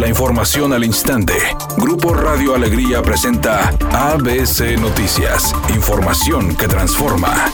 La información al instante. Grupo Radio Alegría presenta ABC Noticias. Información que transforma.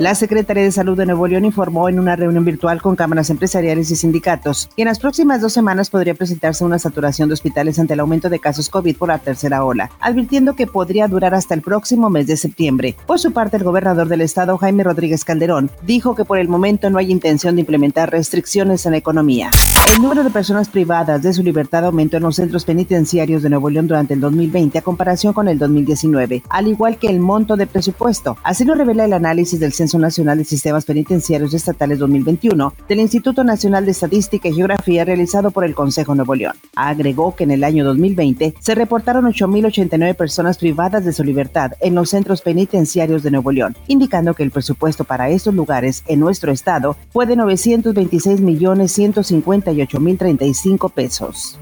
La Secretaría de Salud de Nuevo León informó en una reunión virtual con cámaras empresariales y sindicatos que en las próximas dos semanas podría presentarse una saturación de hospitales ante el aumento de casos COVID por la tercera ola, advirtiendo que podría durar hasta el próximo mes de septiembre. Por su parte, el gobernador del estado, Jaime Rodríguez Calderón, dijo que por el momento no hay intención de implementar restricciones en la economía. El número de personas privadas de su libertad aumentó en los centros penitenciarios de Nuevo León durante el 2020 a comparación con el 2019, al igual que el monto de presupuesto. Así lo revela el análisis del Censo Nacional de Sistemas Penitenciarios Estatales 2021 del Instituto Nacional de Estadística y Geografía realizado por el Consejo Nuevo León. Agregó que en el año 2020 se reportaron 8.089 personas privadas de su libertad en los centros penitenciarios de Nuevo León, indicando que el presupuesto para estos lugares en nuestro estado fue de 926 millones 158 mil 35 pesos.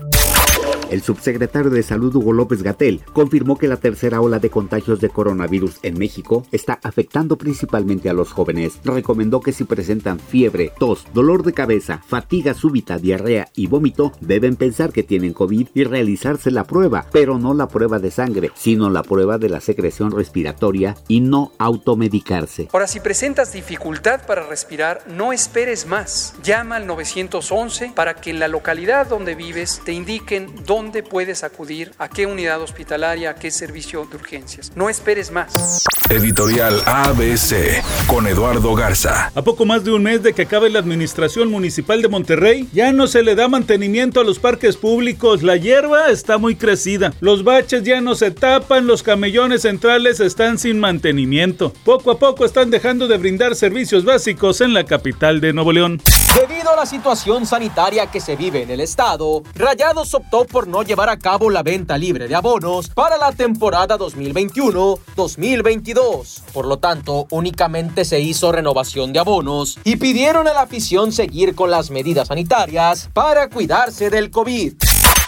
El subsecretario de Salud Hugo López Gatel confirmó que la tercera ola de contagios de coronavirus en México está afectando principalmente a los jóvenes. Recomendó que si presentan fiebre, tos, dolor de cabeza, fatiga súbita, diarrea y vómito, deben pensar que tienen COVID y realizarse la prueba, pero no la prueba de sangre, sino la prueba de la secreción respiratoria y no automedicarse. Ahora, si presentas dificultad para respirar, no esperes más. Llama al 911 para que en la localidad donde vives te indiquen dónde dónde puedes acudir, a qué unidad hospitalaria, a qué servicio de urgencias. No esperes más. Editorial ABC con Eduardo Garza. A poco más de un mes de que acabe la administración municipal de Monterrey, ya no se le da mantenimiento a los parques públicos. La hierba está muy crecida. Los baches ya no se tapan, los camellones centrales están sin mantenimiento. Poco a poco están dejando de brindar servicios básicos en la capital de Nuevo León. Debido a la situación sanitaria que se vive en el estado, Rayados optó por no llevar a cabo la venta libre de abonos para la temporada 2021-2022. Por lo tanto, únicamente se hizo renovación de abonos y pidieron a la afición seguir con las medidas sanitarias para cuidarse del COVID.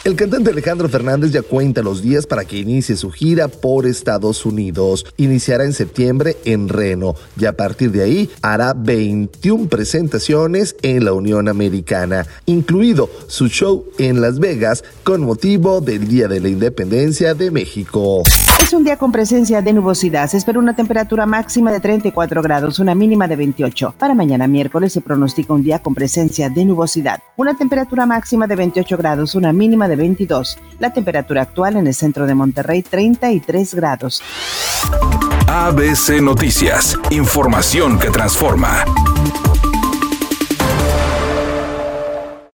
El cantante Alejandro Fernández ya cuenta los días para que inicie su gira por Estados Unidos. Iniciará en septiembre en Reno y a partir de ahí hará 21 presentaciones en la Unión Americana, incluido su show en Las Vegas con motivo del Día de la Independencia de México. Es un día con presencia de nubosidad. Se espera una temperatura máxima de 34 grados, una mínima de 28. Para mañana miércoles se pronostica un día con presencia de nubosidad. Una temperatura máxima de 28 grados, una mínima de 22. La temperatura actual en el centro de Monterrey 33 grados. ABC Noticias. Información que transforma.